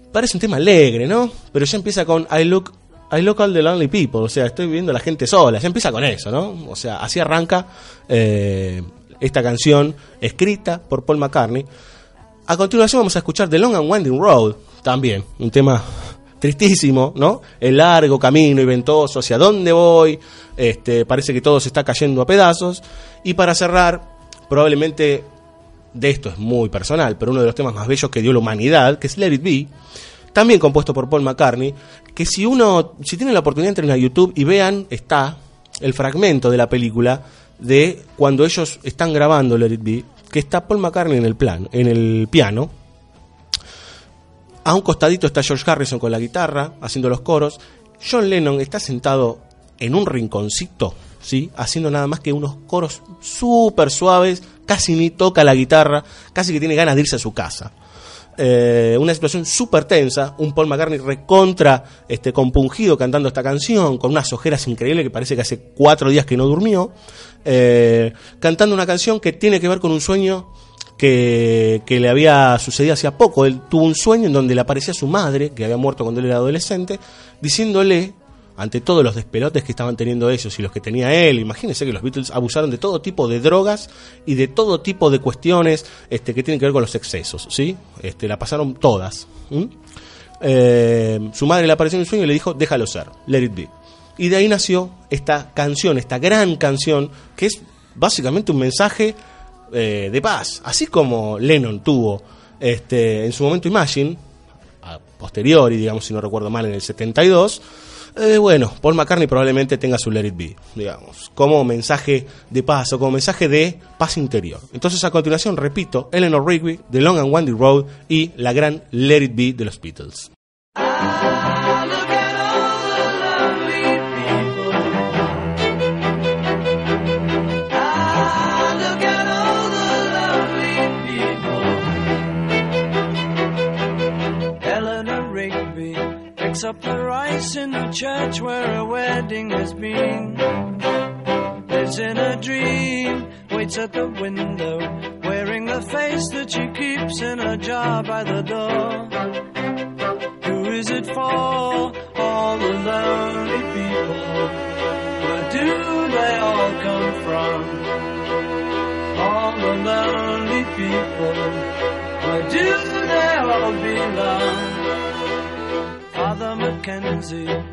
parece un tema alegre, ¿no? Pero ya empieza con I look, I look all the lonely people, o sea, estoy viendo a la gente sola, ya empieza con eso, ¿no? O sea, así arranca eh, esta canción escrita por Paul McCartney. A continuación vamos a escuchar The Long and Winding Road, también, un tema tristísimo, ¿no? El largo camino y ventoso, hacia dónde voy, este, parece que todo se está cayendo a pedazos. Y para cerrar, probablemente de esto es muy personal, pero uno de los temas más bellos que dio la humanidad, que es Let It Be, también compuesto por Paul McCartney, que si uno, si tienen la oportunidad entren a YouTube y vean, está el fragmento de la película de cuando ellos están grabando Let It Be, que está Paul McCartney en el plan, en el piano. A un costadito está George Harrison con la guitarra, haciendo los coros. John Lennon está sentado en un rinconcito, ¿sí? haciendo nada más que unos coros súper suaves, casi ni toca la guitarra, casi que tiene ganas de irse a su casa. Eh, una situación súper tensa, un Paul McCartney recontra este, compungido cantando esta canción, con unas ojeras increíbles que parece que hace cuatro días que no durmió, eh, cantando una canción que tiene que ver con un sueño que, le había sucedido hacía poco. Él tuvo un sueño en donde le aparecía su madre, que había muerto cuando él era adolescente, diciéndole ante todos los despelotes que estaban teniendo ellos y los que tenía él. Imagínense que los Beatles abusaron de todo tipo de drogas y de todo tipo de cuestiones este, que tienen que ver con los excesos, ¿sí? Este, la pasaron todas. Eh, su madre le apareció en un sueño y le dijo, déjalo ser, let it be. Y de ahí nació esta canción, esta gran canción, que es básicamente un mensaje eh, de paz. Así como Lennon tuvo este, en su momento Imagine, a posteriori, digamos, si no recuerdo mal, en el 72, eh, bueno, Paul McCartney probablemente tenga su Let It Be, digamos, como mensaje de paz o como mensaje de paz interior. Entonces, a continuación, repito, Eleanor Rigby, The Long and Windy Road y la gran Let It Be de los Beatles. Church where a wedding has been. Lives in a dream, waits at the window, wearing the face that she keeps in a jar by the door. Who is it for? All the lonely people. Where do they all come from? All the lonely people. Where do they all belong? Father Mackenzie,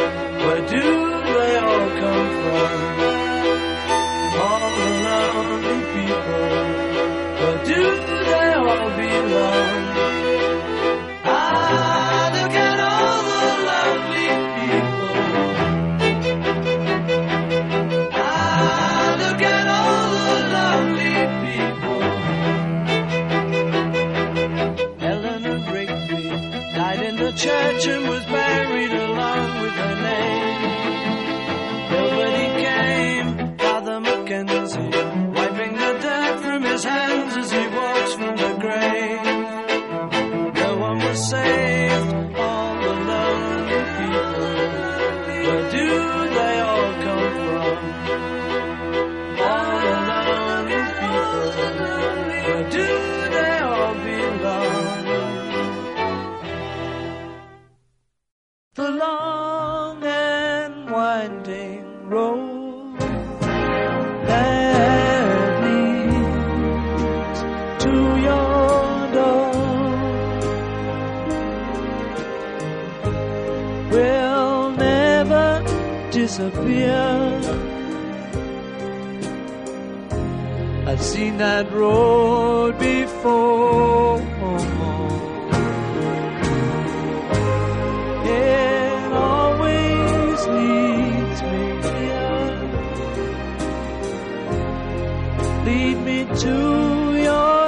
Lead me to your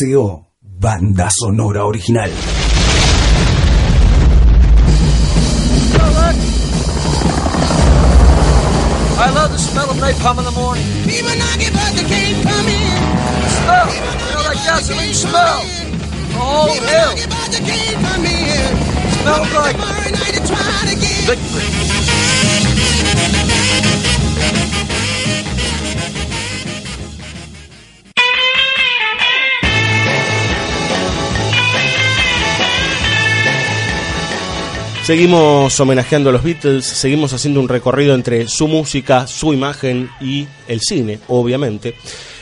BSO, banda sonora original. I love the smell of napalm in the morning. People knock it, but they can't come in. Smell, you know that gasoline smell. Oh, hell. Smells like victory. Seguimos homenajeando a los Beatles, seguimos haciendo un recorrido entre su música, su imagen y el cine, obviamente.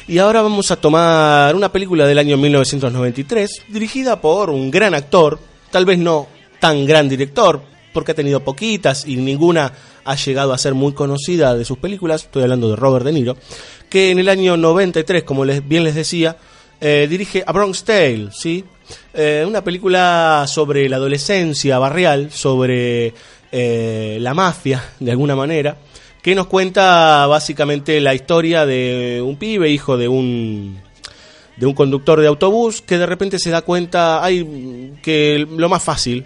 Y ahora vamos a tomar una película del año 1993, dirigida por un gran actor, tal vez no tan gran director, porque ha tenido poquitas y ninguna ha llegado a ser muy conocida de sus películas, estoy hablando de Robert De Niro, que en el año 93, como les, bien les decía, eh, dirige A Bronx Tale, ¿sí? Eh, una película sobre la adolescencia barrial, sobre eh, la mafia, de alguna manera, que nos cuenta básicamente la historia de un pibe, hijo de un de un conductor de autobús, que de repente se da cuenta hay que lo más fácil,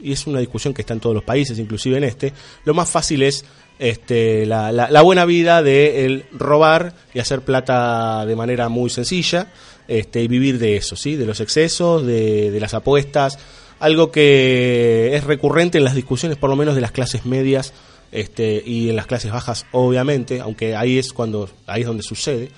y es una discusión que está en todos los países, inclusive en este, lo más fácil es este, la, la- la buena vida de el robar y hacer plata de manera muy sencilla este, y vivir de eso, ¿sí? de los excesos, de, de las apuestas, algo que es recurrente en las discusiones, por lo menos de las clases medias este, y en las clases bajas, obviamente, aunque ahí es cuando ahí es donde sucede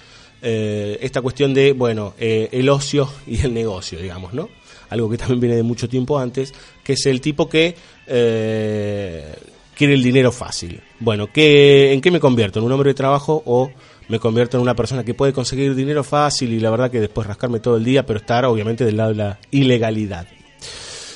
eh, esta cuestión de bueno eh, el ocio y el negocio, digamos, ¿no? Algo que también viene de mucho tiempo antes, que es el tipo que eh, quiere el dinero fácil. Bueno, ¿qué, ¿en qué me convierto? ¿En un hombre de trabajo o me convierto en una persona que puede conseguir dinero fácil y la verdad que después rascarme todo el día, pero estar obviamente del lado de la ilegalidad?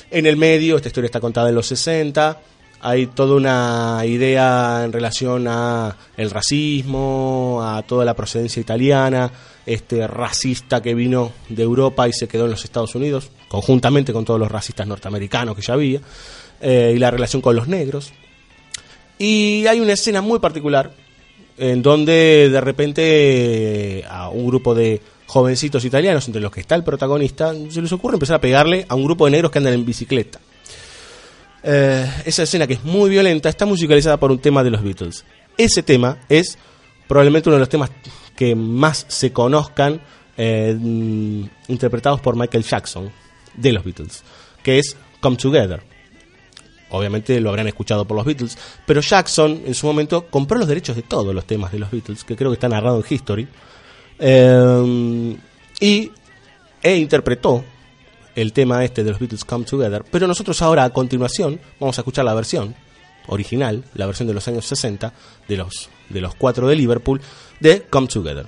En el medio, esta historia está contada en los 60, hay toda una idea en relación a el racismo, a toda la procedencia italiana, este racista que vino de Europa y se quedó en los Estados Unidos, conjuntamente con todos los racistas norteamericanos que ya había, eh, y la relación con los negros. Y hay una escena muy particular en donde de repente a un grupo de jovencitos italianos, entre los que está el protagonista, se les ocurre empezar a pegarle a un grupo de negros que andan en bicicleta. Eh, esa escena que es muy violenta está musicalizada por un tema de los Beatles. Ese tema es probablemente uno de los temas que más se conozcan eh, mm, interpretados por Michael Jackson de los Beatles, que es Come Together. Obviamente lo habrán escuchado por los Beatles, pero Jackson en su momento compró los derechos de todos los temas de los Beatles, que creo que está narrado en History, eh, y e interpretó el tema este de los Beatles Come Together, pero nosotros ahora a continuación vamos a escuchar la versión original, la versión de los años 60 de los de los cuatro de Liverpool de Come Together.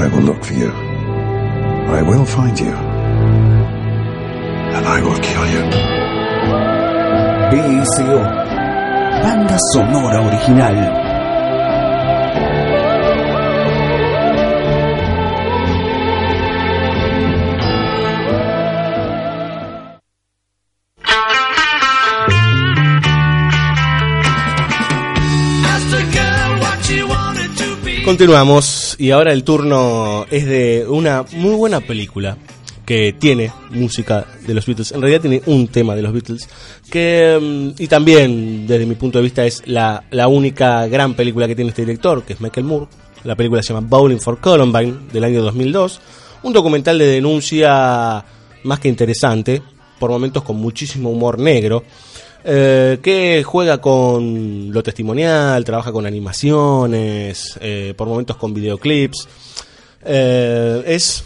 I will look for you. I will find you. And I will kill you. BSO. Banda sonora original. Continuamos y ahora el turno es de una muy buena película que tiene música de los Beatles. En realidad tiene un tema de los Beatles que mm, y también desde mi punto de vista es la, la única gran película que tiene este director, que es Michael Moore. La película se llama Bowling for Columbine del año 2002, un documental de denuncia más que interesante, por momentos con muchísimo humor negro. Eh, que juega con lo testimonial, trabaja con animaciones, eh, por momentos con videoclips. Eh, es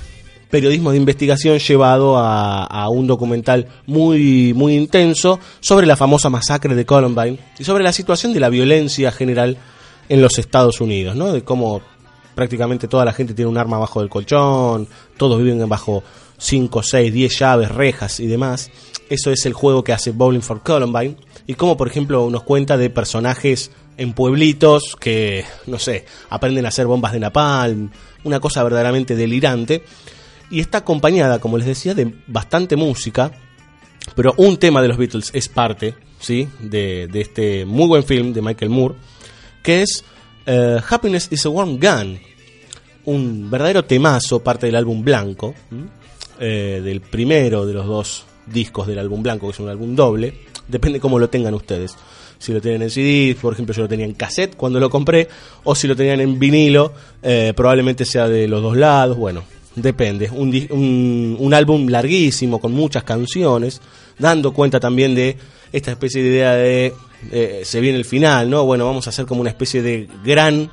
periodismo de investigación llevado a, un documental muy, muy intenso sobre la famosa masacre de Columbine y sobre la situación de la violencia general en los Estados Unidos, ¿no? De cómo prácticamente toda la gente tiene un arma bajo del colchón, todos viven bajo 5, 6, 10 llaves, rejas y demás. Eso es el juego que hace Bowling for Columbine. Y como por ejemplo nos cuenta de personajes en pueblitos que, no sé, aprenden a hacer bombas de napalm, una cosa verdaderamente delirante. Y está acompañada, como les decía, de bastante música. Pero un tema de los Beatles es parte, ¿sí? De, de este muy buen film de Michael Moore, que es uh, Happiness is a Warm Gun. Un verdadero temazo, parte del álbum blanco, eh, del primero de los dos discos del álbum blanco, que es un álbum doble. Depende cómo lo tengan ustedes. Si lo tienen en CD, por ejemplo, yo lo tenía en cassette cuando lo compré, o si lo tenían en vinilo, eh, probablemente sea de los dos lados. Bueno, depende. Un, un, álbum larguísimo, con muchas canciones, dando cuenta también de esta especie de idea de. Eh, se viene el final, ¿no? Bueno, vamos a hacer como una especie de gran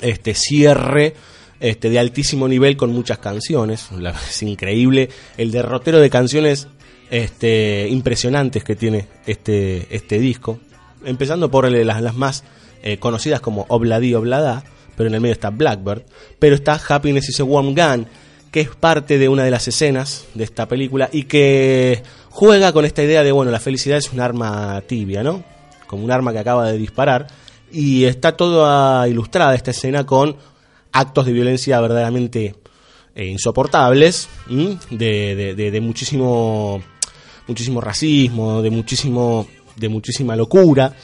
este cierre este, de altísimo nivel con muchas canciones. Es increíble el derrotero de canciones este, impresionantes que tiene este, este disco. Empezando por las, las más eh, conocidas como Obladi Oblada, pero en el medio está Blackbird. Pero está Happiness is a Warm Gun, que es parte de una de las escenas de esta película y que juega con esta idea de, bueno, la felicidad es un arma tibia, ¿no? Como un arma que acaba de disparar. Y está toda ilustrada esta escena con actos de violencia verdaderamente eh, insoportables, de, de, muchísimo muchísimo racismo, de muchísimo de muchísima locura,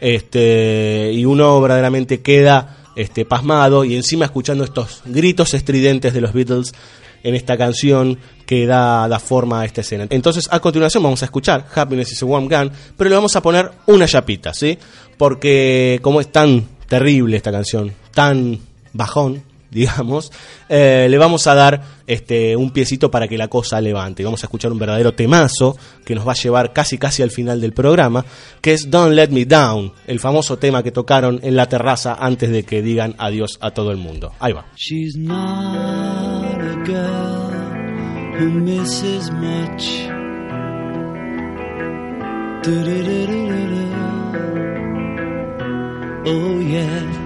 este y uno verdaderamente queda este pasmado y encima escuchando estos gritos estridentes de los Beatles en esta canción que da, da forma a esta escena. Entonces, a continuación vamos a escuchar Happiness is a Warm Gun, pero le vamos a poner una chapita, ¿sí? Porque como es tan terrible esta canción, tan bajón, digamos, eh, le vamos a dar este, un piecito para que la cosa levante. Vamos a escuchar un verdadero temazo que nos va a llevar casi casi al final del programa, que es Don't Let Me Down, el famoso tema que tocaron en la terraza antes de que digan adiós a todo el mundo. Ahí va. Oh yeah.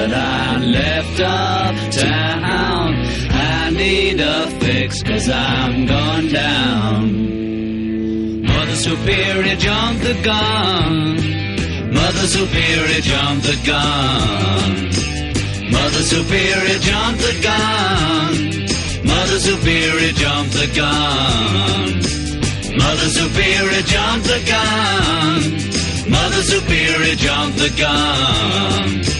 that I'm left uptown. I need a fix cause I'm gone down. Mother Superior jumped the gun. Mother Superior jumped the gun. Mother Superior jumped the gun. Mother Superior jumped the gun. Mother Superior jumped the gun. Mother Superior jumped the gun.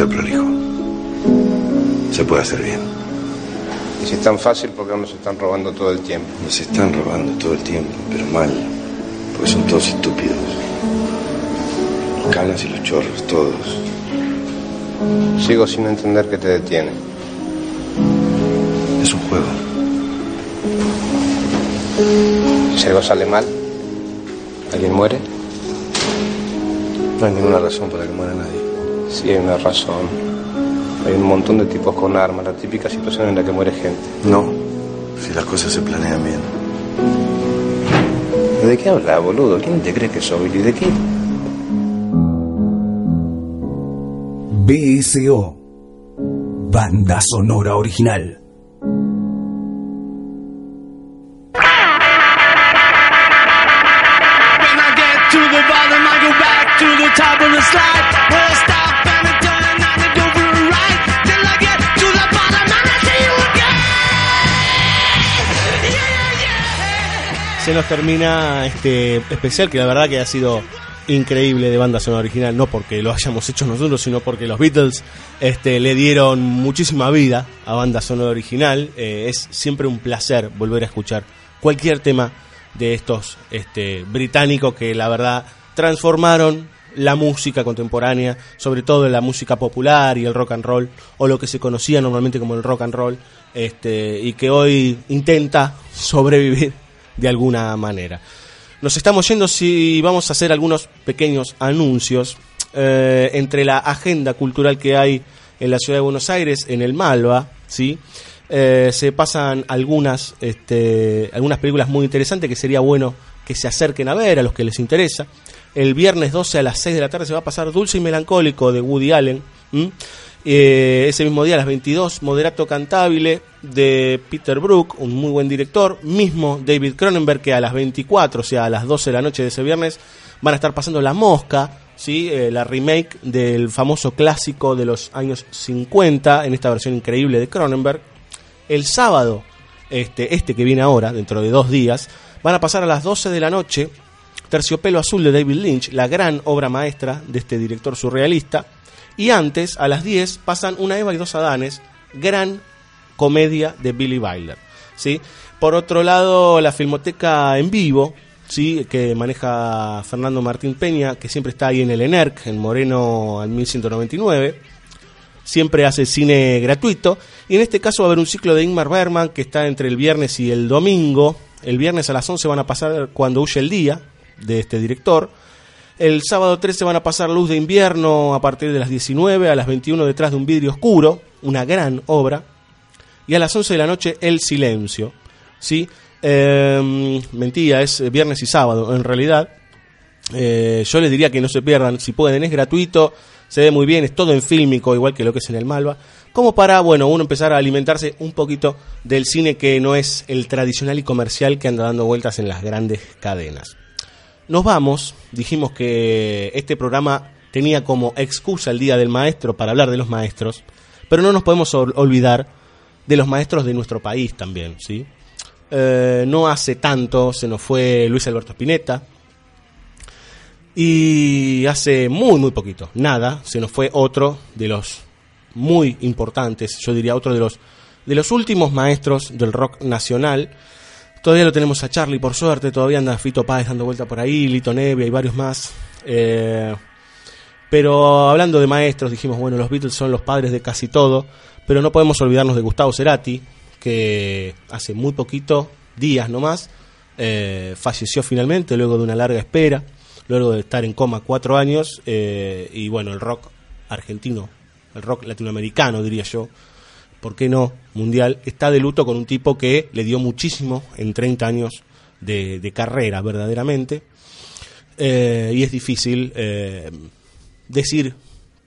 Se puede hacer prolijo. Se puede hacer bien. Y si es tan fácil, ¿por qué nos están robando todo el tiempo? Nos están robando todo el tiempo, pero mal. Porque son todos estúpidos. Los canas y los chorros, todos. Sigo sin entender qué te detiene. Es un juego. Si algo sale mal, ¿alguien muere? No hay ninguna razón para que muera nadie. Sí, hay una razón. Hay un montón de tipos con armas, la típica situación en la que muere gente. No, si las cosas se planean bien. ¿De qué hablas, boludo? ¿Quién te cree que soy? ¿Y de qué? BSO. Banda sonora original. Termina este especial que la verdad que ha sido increíble de banda sonora original, no porque lo hayamos hecho nosotros, sino porque los Beatles este, le dieron muchísima vida a banda sonora original. Eh, es siempre un placer volver a escuchar cualquier tema de estos este, británicos que la verdad transformaron la música contemporánea, sobre todo la música popular y el rock and roll, o lo que se conocía normalmente como el rock and roll, este, y que hoy intenta sobrevivir de alguna manera. Nos estamos yendo si vamos a hacer algunos pequeños anuncios eh, entre la agenda cultural que hay en la ciudad de Buenos Aires, en el Malva, ¿sí? Eh, se pasan algunas, este, algunas películas muy interesantes que sería bueno que se acerquen a ver a los que les interesa. El viernes 12 a las 6 de la tarde se va a pasar Dulce y Melancólico de Woody Allen. Eh, ese mismo día a las 22, Moderato Cantabile de Peter Brook, un muy buen director. Mismo David Cronenberg que a las 24, o sea, a las 12 de la noche de ese viernes, van a estar pasando La Mosca, ¿sí? Eh, la remake del famoso clásico de los años 50, en esta versión increíble de Cronenberg. El sábado, este, este que viene ahora, dentro de dos días, van a pasar a las 12 de la noche Terciopelo Azul de David Lynch, la gran obra maestra de este director surrealista. Y antes, a las 10, pasan Una Eva y dos Adanes, gran comedia de Billy Wilder. ¿sí? Por otro lado, la Filmoteca en vivo, ¿sí? que maneja Fernando Martín Peña, que siempre está ahí en el ENERC, en Moreno al 1199. Siempre hace cine gratuito. Y en este caso va a haber un ciclo de Ingmar Bergman que está entre el viernes y el domingo. El viernes a las 11 van a pasar Cuando huye el día, de este director. El sábado 13 van a pasar Luz de invierno a partir de las 19, a las 21 detrás de un vidrio oscuro, una gran obra. Y a las 11 de la noche El silencio. ¿sí? Eh, mentira, es viernes y sábado en realidad. Eh, yo les diría que no se pierdan, si pueden, es gratuito, se ve muy bien, es todo en fílmico, igual que lo que es en el Malva. Como para, bueno, uno empezar a alimentarse un poquito del cine que no es el tradicional y comercial que anda dando vueltas en las grandes cadenas. Nos vamos, dijimos que este programa tenía como excusa el Día del Maestro para hablar de los maestros, pero no nos podemos ol- olvidar de los maestros de nuestro país también, ¿sí? Eh, no hace tanto se nos fue Luis Alberto Spinetta y hace muy muy poquito, nada, se nos fue otro de los muy importantes, yo diría otro de los de los últimos maestros del rock nacional. Todavía lo tenemos a Charlie, por suerte. Todavía anda Fito Páez dando vuelta por ahí, Lito Nevia y varios más. Eh, pero hablando de maestros, dijimos, bueno, los Beatles son los padres de casi todo. Pero no podemos olvidarnos de Gustavo Cerati, que hace muy poquito, días nomás, eh, falleció finalmente luego de una larga espera, luego de estar en coma cuatro años. eh, y bueno, el rock argentino, el rock latinoamericano, diría yo, ¿por qué no? Mundial, está de luto con un tipo que le dio muchísimo en 30 años de, de carrera, verdaderamente. Eh, y es difícil eh, decir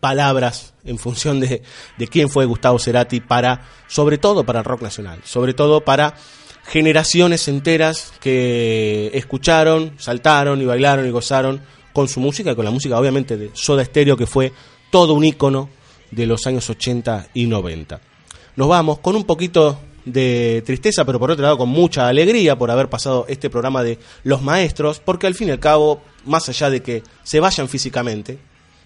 palabras en función de, de quién fue Gustavo Cerati para, sobre todo para el rock nacional, sobre todo para generaciones enteras que escucharon, saltaron y bailaron y gozaron con su música y con la música obviamente de Soda Stereo que fue todo un ícono de los años 80 y 90 nos vamos con un poquito de tristeza, pero por otro lado con mucha alegría por haber pasado este programa de los maestros, porque al fin y al cabo, más allá de que se vayan físicamente,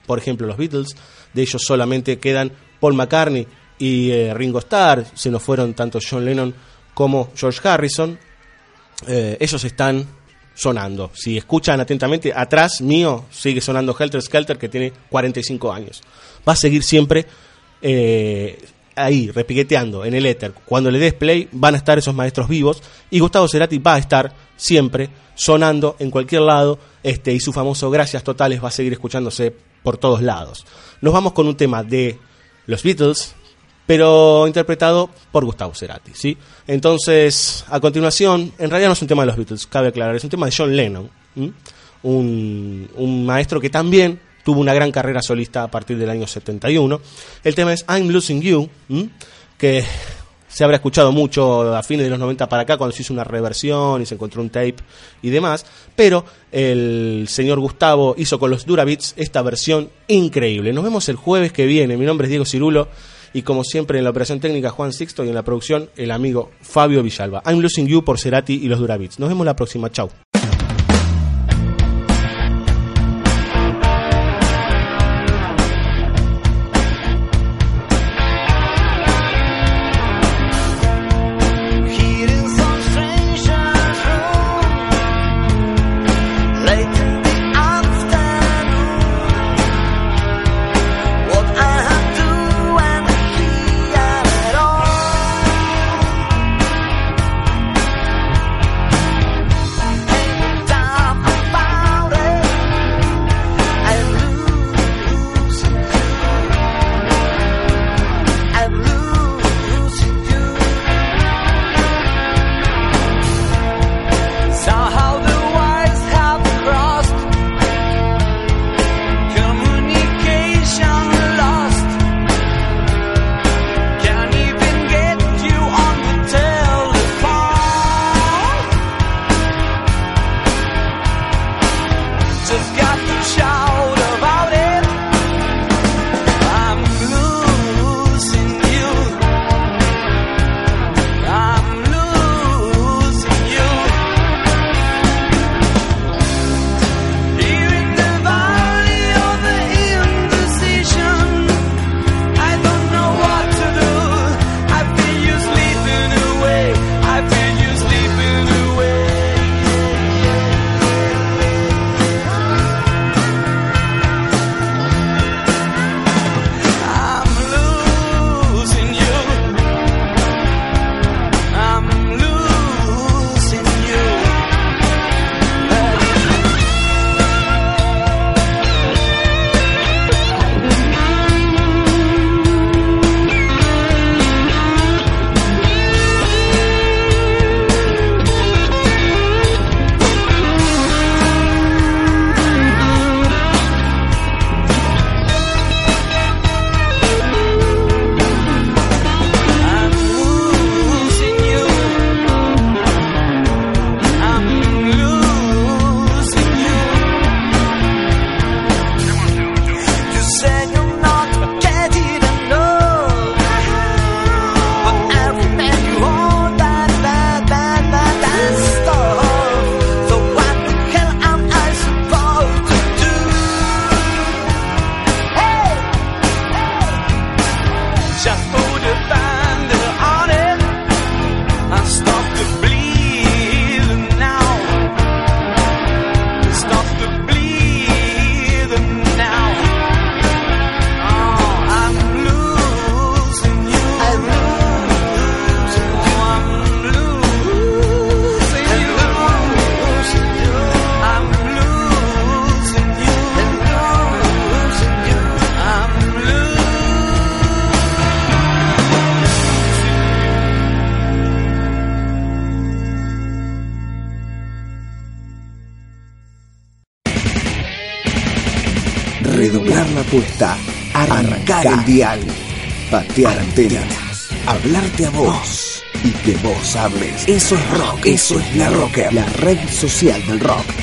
por ejemplo los Beatles, de ellos solamente quedan Paul McCartney y eh, Ringo Starr, se nos fueron tanto John Lennon como George Harrison, eh, ellos están sonando. Si escuchan atentamente, atrás mío sigue sonando Helter Skelter que tiene 45 años. Va a seguir siempre eh, ahí, repiqueteando en el éter. Cuando le des play van a estar esos maestros vivos y Gustavo Cerati va a estar siempre sonando en cualquier lado este, y su famoso Gracias Totales va a seguir escuchándose por todos lados. Nos vamos con un tema de los Beatles, pero interpretado por Gustavo Cerati, ¿sí? Entonces, a continuación, en realidad no es un tema de los Beatles, cabe aclarar, es un tema de John Lennon, un, un maestro que también tuvo una gran carrera solista a partir del año 71. El tema es I'm Losing You, que se habrá escuchado mucho a fines de los 90 para acá cuando se hizo una reversión y se encontró un tape y demás, pero el señor Gustavo hizo con los Durabits esta versión increíble. Nos vemos el jueves que viene. Mi nombre es Diego Cirulo y como siempre en la operación técnica Juan Sixto y en la producción el amigo Fabio Villalba. I'm Losing You por Cerati y los Durabits. Nos vemos la próxima. Chau. Patear antenas. Hablarte a vos. Y que vos hables. Eso es rock. Eso es la rocker. La red social del rock.